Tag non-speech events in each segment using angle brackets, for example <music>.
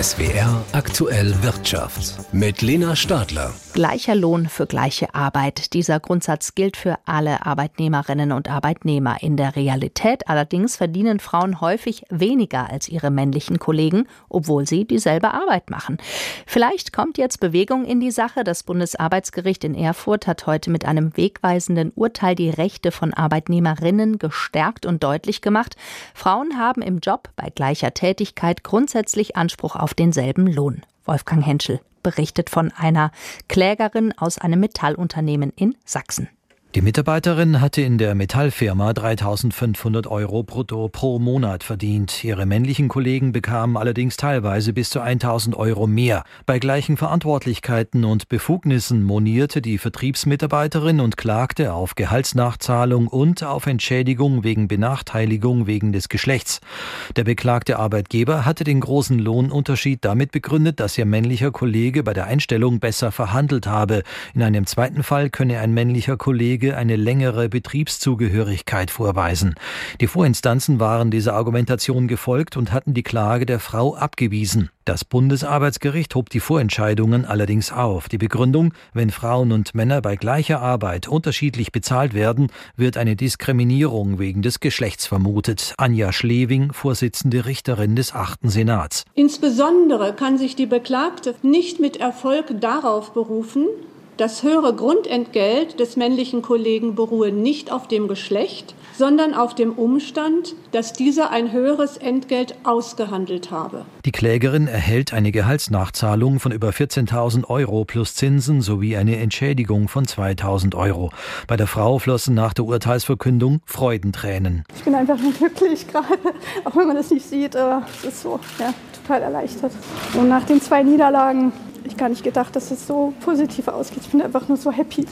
SWR aktuell Wirtschaft mit Lena Stadler. Gleicher Lohn für gleiche Arbeit. Dieser Grundsatz gilt für alle Arbeitnehmerinnen und Arbeitnehmer. In der Realität allerdings verdienen Frauen häufig weniger als ihre männlichen Kollegen, obwohl sie dieselbe Arbeit machen. Vielleicht kommt jetzt Bewegung in die Sache. Das Bundesarbeitsgericht in Erfurt hat heute mit einem wegweisenden Urteil die Rechte von Arbeitnehmerinnen gestärkt und deutlich gemacht. Frauen haben im Job bei gleicher Tätigkeit grundsätzlich Anspruch auf denselben Lohn. Wolfgang Henschel berichtet von einer Klägerin aus einem Metallunternehmen in Sachsen. Die Mitarbeiterin hatte in der Metallfirma 3500 Euro brutto pro Monat verdient. Ihre männlichen Kollegen bekamen allerdings teilweise bis zu 1000 Euro mehr. Bei gleichen Verantwortlichkeiten und Befugnissen monierte die Vertriebsmitarbeiterin und klagte auf Gehaltsnachzahlung und auf Entschädigung wegen Benachteiligung wegen des Geschlechts. Der beklagte Arbeitgeber hatte den großen Lohnunterschied damit begründet, dass ihr männlicher Kollege bei der Einstellung besser verhandelt habe. In einem zweiten Fall könne ein männlicher Kollege Kollege eine längere Betriebszugehörigkeit vorweisen. Die Vorinstanzen waren dieser Argumentation gefolgt und hatten die Klage der Frau abgewiesen. Das Bundesarbeitsgericht hob die Vorentscheidungen allerdings auf. Die Begründung, wenn Frauen und Männer bei gleicher Arbeit unterschiedlich bezahlt werden, wird eine Diskriminierung wegen des Geschlechts vermutet. Anja Schlewing, Vorsitzende Richterin des achten Senats. Insbesondere kann sich die Beklagte nicht mit Erfolg darauf berufen, das höhere Grundentgelt des männlichen Kollegen beruhe nicht auf dem Geschlecht, sondern auf dem Umstand, dass dieser ein höheres Entgelt ausgehandelt habe. Die Klägerin erhält eine Gehaltsnachzahlung von über 14.000 Euro plus Zinsen sowie eine Entschädigung von 2.000 Euro. Bei der Frau flossen nach der Urteilsverkündung Freudentränen. Ich bin einfach nur glücklich gerade, <laughs> auch wenn man das nicht sieht, aber es ist so, ja, total erleichtert. Und nach den zwei Niederlagen ich gar nicht gedacht, dass es so positiv ausgeht. Ich bin einfach nur so happy.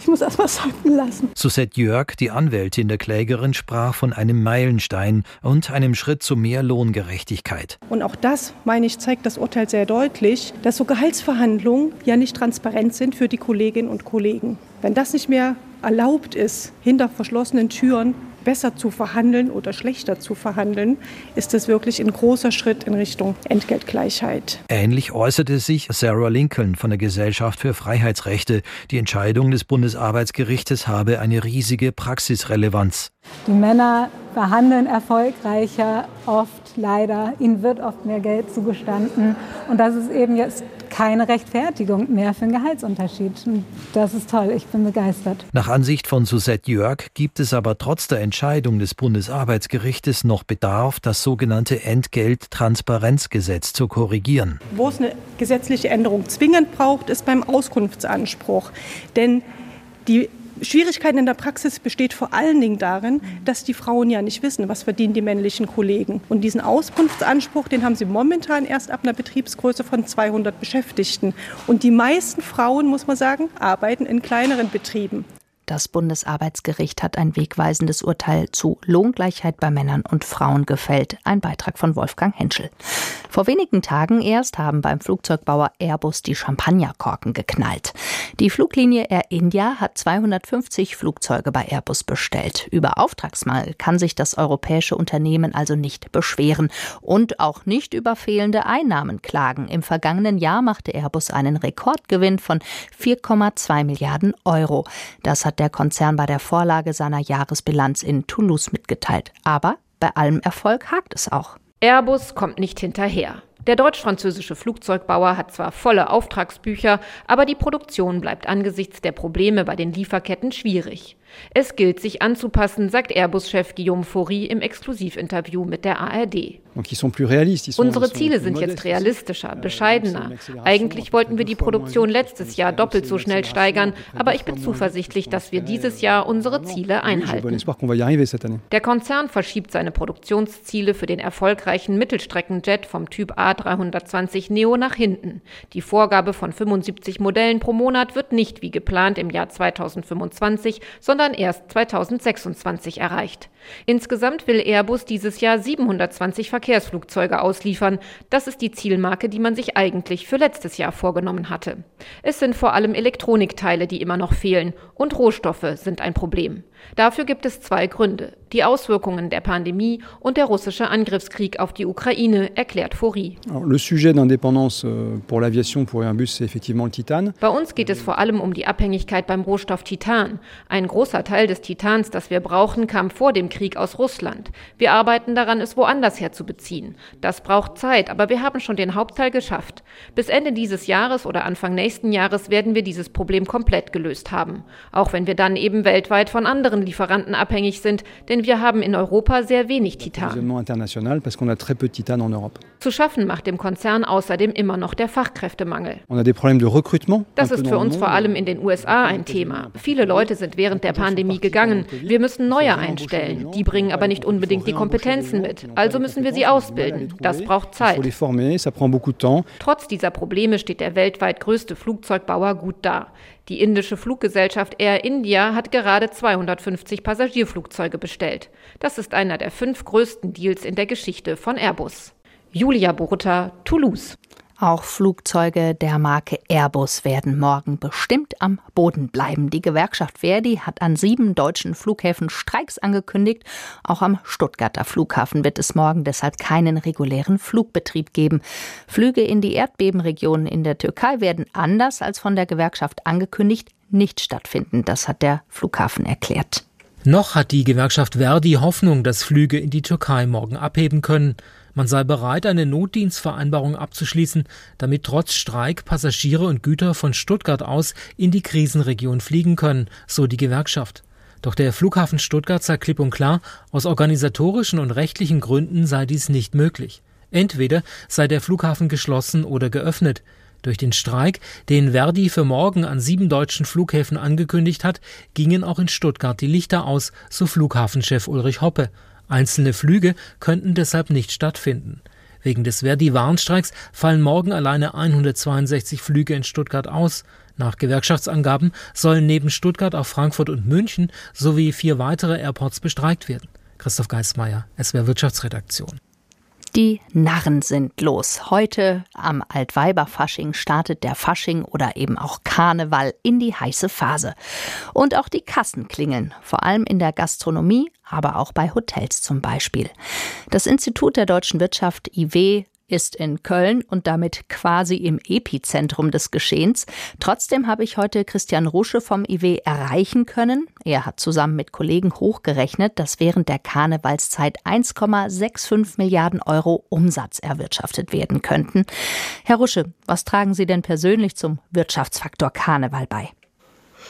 Ich muss erst mal sacken lassen. Susette Jörg, die Anwältin der Klägerin, sprach von einem Meilenstein und einem Schritt zu mehr Lohngerechtigkeit. Und auch das, meine ich, zeigt das Urteil sehr deutlich, dass so Gehaltsverhandlungen ja nicht transparent sind für die Kolleginnen und Kollegen. Wenn das nicht mehr erlaubt ist, hinter verschlossenen Türen besser zu verhandeln oder schlechter zu verhandeln, ist das wirklich ein großer Schritt in Richtung Entgeltgleichheit. Ähnlich äußerte sich Sarah Lincoln von der Gesellschaft für Freiheitsrechte. Die Entscheidung des Bundesarbeitsgerichtes habe eine riesige Praxisrelevanz. Die Männer verhandeln erfolgreicher, oft leider. Ihnen wird oft mehr Geld zugestanden. Und das ist eben jetzt keine Rechtfertigung mehr für einen Gehaltsunterschied. Das ist toll, ich bin begeistert. Nach Ansicht von Susette Jörg gibt es aber trotz der Entscheidung des Bundesarbeitsgerichtes noch Bedarf, das sogenannte Entgelttransparenzgesetz zu korrigieren. Wo es eine gesetzliche Änderung zwingend braucht, ist beim Auskunftsanspruch. Denn die Schwierigkeiten in der Praxis besteht vor allen Dingen darin, dass die Frauen ja nicht wissen, was verdienen die männlichen Kollegen. Und diesen Auskunftsanspruch, den haben sie momentan erst ab einer Betriebsgröße von 200 Beschäftigten. Und die meisten Frauen, muss man sagen, arbeiten in kleineren Betrieben. Das Bundesarbeitsgericht hat ein wegweisendes Urteil zu Lohngleichheit bei Männern und Frauen gefällt. Ein Beitrag von Wolfgang Henschel. Vor wenigen Tagen erst haben beim Flugzeugbauer Airbus die Champagnerkorken geknallt. Die Fluglinie Air India hat 250 Flugzeuge bei Airbus bestellt. Über Auftragsmangel kann sich das europäische Unternehmen also nicht beschweren und auch nicht über fehlende Einnahmen klagen. Im vergangenen Jahr machte Airbus einen Rekordgewinn von 4,2 Milliarden Euro. Das hat der Konzern bei der Vorlage seiner Jahresbilanz in Toulouse mitgeteilt. Aber bei allem Erfolg hakt es auch. Airbus kommt nicht hinterher. Der deutsch-französische Flugzeugbauer hat zwar volle Auftragsbücher, aber die Produktion bleibt angesichts der Probleme bei den Lieferketten schwierig. Es gilt, sich anzupassen, sagt Airbus-Chef Guillaume Faury im Exklusivinterview mit der ARD. Unsere Ziele sind jetzt realistischer, euh, bescheidener. Eigentlich wollten wir die Produktion letztes Jahr doppelt so schnell steigern, aber ich bin zuversichtlich, dass wir dieses Jahr unsere Ziele einhalten. Der Konzern verschiebt seine Produktionsziele für den erfolgreichen Mittelstreckenjet vom Typ A320 Neo nach hinten. Die Vorgabe von 75 Modellen pro Monat wird nicht wie geplant im Jahr 2025, sondern sondern erst 2026 erreicht. Insgesamt will Airbus dieses Jahr 720 Verkehrsflugzeuge ausliefern. Das ist die Zielmarke, die man sich eigentlich für letztes Jahr vorgenommen hatte. Es sind vor allem Elektronikteile, die immer noch fehlen, und Rohstoffe sind ein Problem. Dafür gibt es zwei Gründe. Die Auswirkungen der Pandemie und der russische Angriffskrieg auf die Ukraine, erklärt Fori. Euh, Bei uns geht es vor allem um die Abhängigkeit beim Rohstoff Titan. Ein großer Teil des Titans, das wir brauchen, kam vor dem Krieg aus Russland. Wir arbeiten daran, es woanders herzubeziehen. Das braucht Zeit, aber wir haben schon den Hauptteil geschafft. Bis Ende dieses Jahres oder Anfang nächsten Jahres werden wir dieses Problem komplett gelöst haben. Auch wenn wir dann eben weltweit von anderen anderen Lieferanten abhängig sind, denn wir haben in Europa sehr wenig Titan. Zu schaffen macht dem Konzern außerdem immer noch der Fachkräftemangel. Das ist für uns vor allem in den USA ein Thema. Viele Leute sind während der Pandemie gegangen. Wir müssen neue einstellen. Die bringen aber nicht unbedingt die Kompetenzen mit. Also müssen wir sie ausbilden. Das braucht Zeit. Trotz dieser Probleme steht der weltweit größte Flugzeugbauer gut da. Die indische Fluggesellschaft Air India hat gerade 250 Passagierflugzeuge bestellt. Das ist einer der fünf größten Deals in der Geschichte von Airbus. Julia Burta, Toulouse. Auch Flugzeuge der Marke Airbus werden morgen bestimmt am Boden bleiben. Die Gewerkschaft Verdi hat an sieben deutschen Flughäfen Streiks angekündigt. Auch am Stuttgarter Flughafen wird es morgen deshalb keinen regulären Flugbetrieb geben. Flüge in die Erdbebenregionen in der Türkei werden anders als von der Gewerkschaft angekündigt nicht stattfinden. Das hat der Flughafen erklärt. Noch hat die Gewerkschaft Verdi Hoffnung, dass Flüge in die Türkei morgen abheben können. Man sei bereit, eine Notdienstvereinbarung abzuschließen, damit trotz Streik Passagiere und Güter von Stuttgart aus in die Krisenregion fliegen können, so die Gewerkschaft. Doch der Flughafen Stuttgart sagt klipp und klar, aus organisatorischen und rechtlichen Gründen sei dies nicht möglich. Entweder sei der Flughafen geschlossen oder geöffnet. Durch den Streik, den Verdi für morgen an sieben deutschen Flughäfen angekündigt hat, gingen auch in Stuttgart die Lichter aus, so Flughafenchef Ulrich Hoppe. Einzelne Flüge könnten deshalb nicht stattfinden. Wegen des Verdi-Warnstreiks fallen morgen alleine 162 Flüge in Stuttgart aus. Nach Gewerkschaftsangaben sollen neben Stuttgart auch Frankfurt und München sowie vier weitere Airports bestreikt werden. Christoph Geismeier, SWR Wirtschaftsredaktion. Die Narren sind los. Heute am Altweiberfasching startet der Fasching oder eben auch Karneval in die heiße Phase. Und auch die Kassen klingeln, vor allem in der Gastronomie, aber auch bei Hotels zum Beispiel. Das Institut der deutschen Wirtschaft IW ist in Köln und damit quasi im Epizentrum des Geschehens. Trotzdem habe ich heute Christian Rusche vom IW erreichen können. Er hat zusammen mit Kollegen hochgerechnet, dass während der Karnevalszeit 1,65 Milliarden Euro Umsatz erwirtschaftet werden könnten. Herr Rusche, was tragen Sie denn persönlich zum Wirtschaftsfaktor Karneval bei?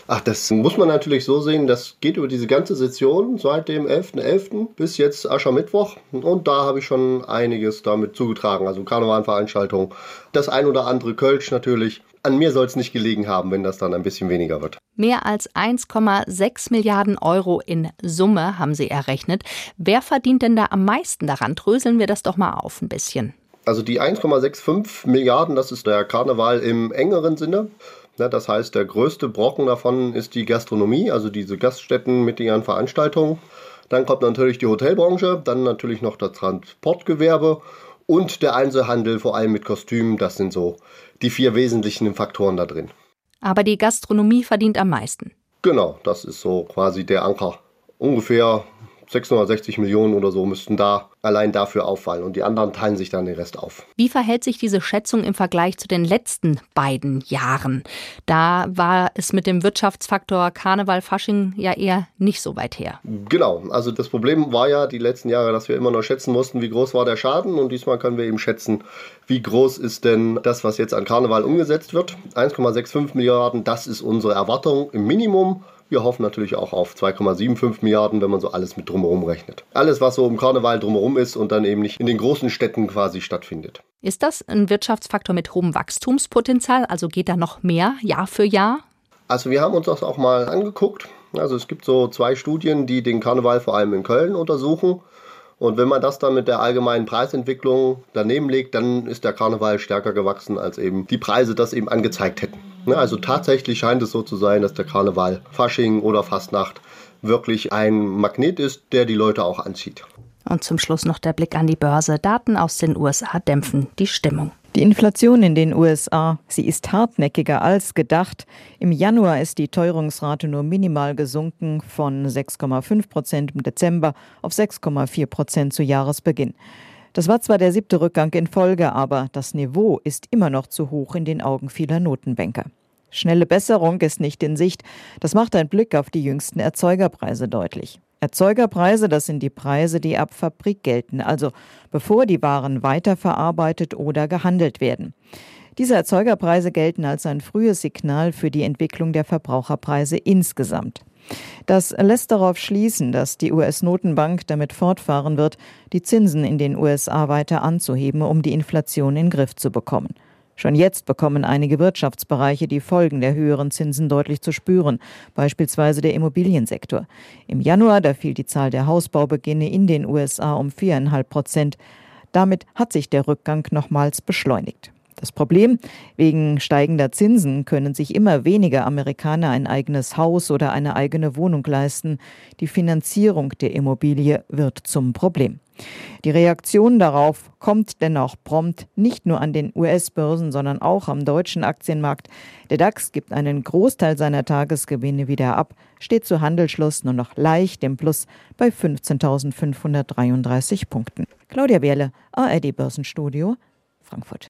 Ach, das muss man natürlich so sehen, das geht über diese ganze Session seit dem 11.11. .11. bis jetzt Aschermittwoch. Und da habe ich schon einiges damit zugetragen. Also Karnevalveranstaltungen, das ein oder andere Kölsch natürlich. An mir soll es nicht gelegen haben, wenn das dann ein bisschen weniger wird. Mehr als 1,6 Milliarden Euro in Summe haben Sie errechnet. Wer verdient denn da am meisten daran? Dröseln wir das doch mal auf ein bisschen. Also die 1,65 Milliarden, das ist der Karneval im engeren Sinne. Ja, das heißt, der größte Brocken davon ist die Gastronomie, also diese Gaststätten mit ihren Veranstaltungen. Dann kommt natürlich die Hotelbranche, dann natürlich noch das Transportgewerbe und der Einzelhandel, vor allem mit Kostümen. Das sind so die vier wesentlichen Faktoren da drin. Aber die Gastronomie verdient am meisten. Genau, das ist so quasi der Anker. Ungefähr 660 Millionen oder so müssten da allein dafür auffallen und die anderen teilen sich dann den Rest auf. Wie verhält sich diese Schätzung im Vergleich zu den letzten beiden Jahren? Da war es mit dem Wirtschaftsfaktor Karneval Fasching ja eher nicht so weit her. Genau, also das Problem war ja die letzten Jahre, dass wir immer noch schätzen mussten, wie groß war der Schaden und diesmal können wir eben schätzen, wie groß ist denn das, was jetzt an Karneval umgesetzt wird. 1,65 Milliarden, das ist unsere Erwartung im Minimum. Wir hoffen natürlich auch auf 2,75 Milliarden, wenn man so alles mit drumherum rechnet. Alles, was so im Karneval drumherum ist und dann eben nicht in den großen Städten quasi stattfindet. Ist das ein Wirtschaftsfaktor mit hohem Wachstumspotenzial? Also geht da noch mehr Jahr für Jahr? Also wir haben uns das auch mal angeguckt. Also es gibt so zwei Studien, die den Karneval vor allem in Köln untersuchen. Und wenn man das dann mit der allgemeinen Preisentwicklung daneben legt, dann ist der Karneval stärker gewachsen, als eben die Preise das eben angezeigt hätten. Also tatsächlich scheint es so zu sein, dass der Karneval, Fasching oder Fastnacht wirklich ein Magnet ist, der die Leute auch anzieht. Und zum Schluss noch der Blick an die Börse. Daten aus den USA dämpfen die Stimmung. Die Inflation in den USA, sie ist hartnäckiger als gedacht. Im Januar ist die Teuerungsrate nur minimal gesunken von 6,5 Prozent im Dezember auf 6,4 Prozent zu Jahresbeginn. Das war zwar der siebte Rückgang in Folge, aber das Niveau ist immer noch zu hoch in den Augen vieler Notenbanker. Schnelle Besserung ist nicht in Sicht. Das macht ein Blick auf die jüngsten Erzeugerpreise deutlich. Erzeugerpreise, das sind die Preise, die ab Fabrik gelten, also bevor die Waren weiterverarbeitet oder gehandelt werden. Diese Erzeugerpreise gelten als ein frühes Signal für die Entwicklung der Verbraucherpreise insgesamt. Das lässt darauf schließen, dass die US-Notenbank damit fortfahren wird, die Zinsen in den USA weiter anzuheben, um die Inflation in den Griff zu bekommen. Schon jetzt bekommen einige Wirtschaftsbereiche die Folgen der höheren Zinsen deutlich zu spüren, beispielsweise der Immobiliensektor. Im Januar, da fiel die Zahl der Hausbaubeginne in den USA um viereinhalb Prozent. Damit hat sich der Rückgang nochmals beschleunigt. Das Problem, wegen steigender Zinsen können sich immer weniger Amerikaner ein eigenes Haus oder eine eigene Wohnung leisten. Die Finanzierung der Immobilie wird zum Problem. Die Reaktion darauf kommt dennoch prompt, nicht nur an den US-Börsen, sondern auch am deutschen Aktienmarkt. Der DAX gibt einen Großteil seiner Tagesgewinne wieder ab, steht zu Handelsschluss nur noch leicht im Plus bei 15.533 Punkten. Claudia Wehrle, ARD Börsenstudio, Frankfurt.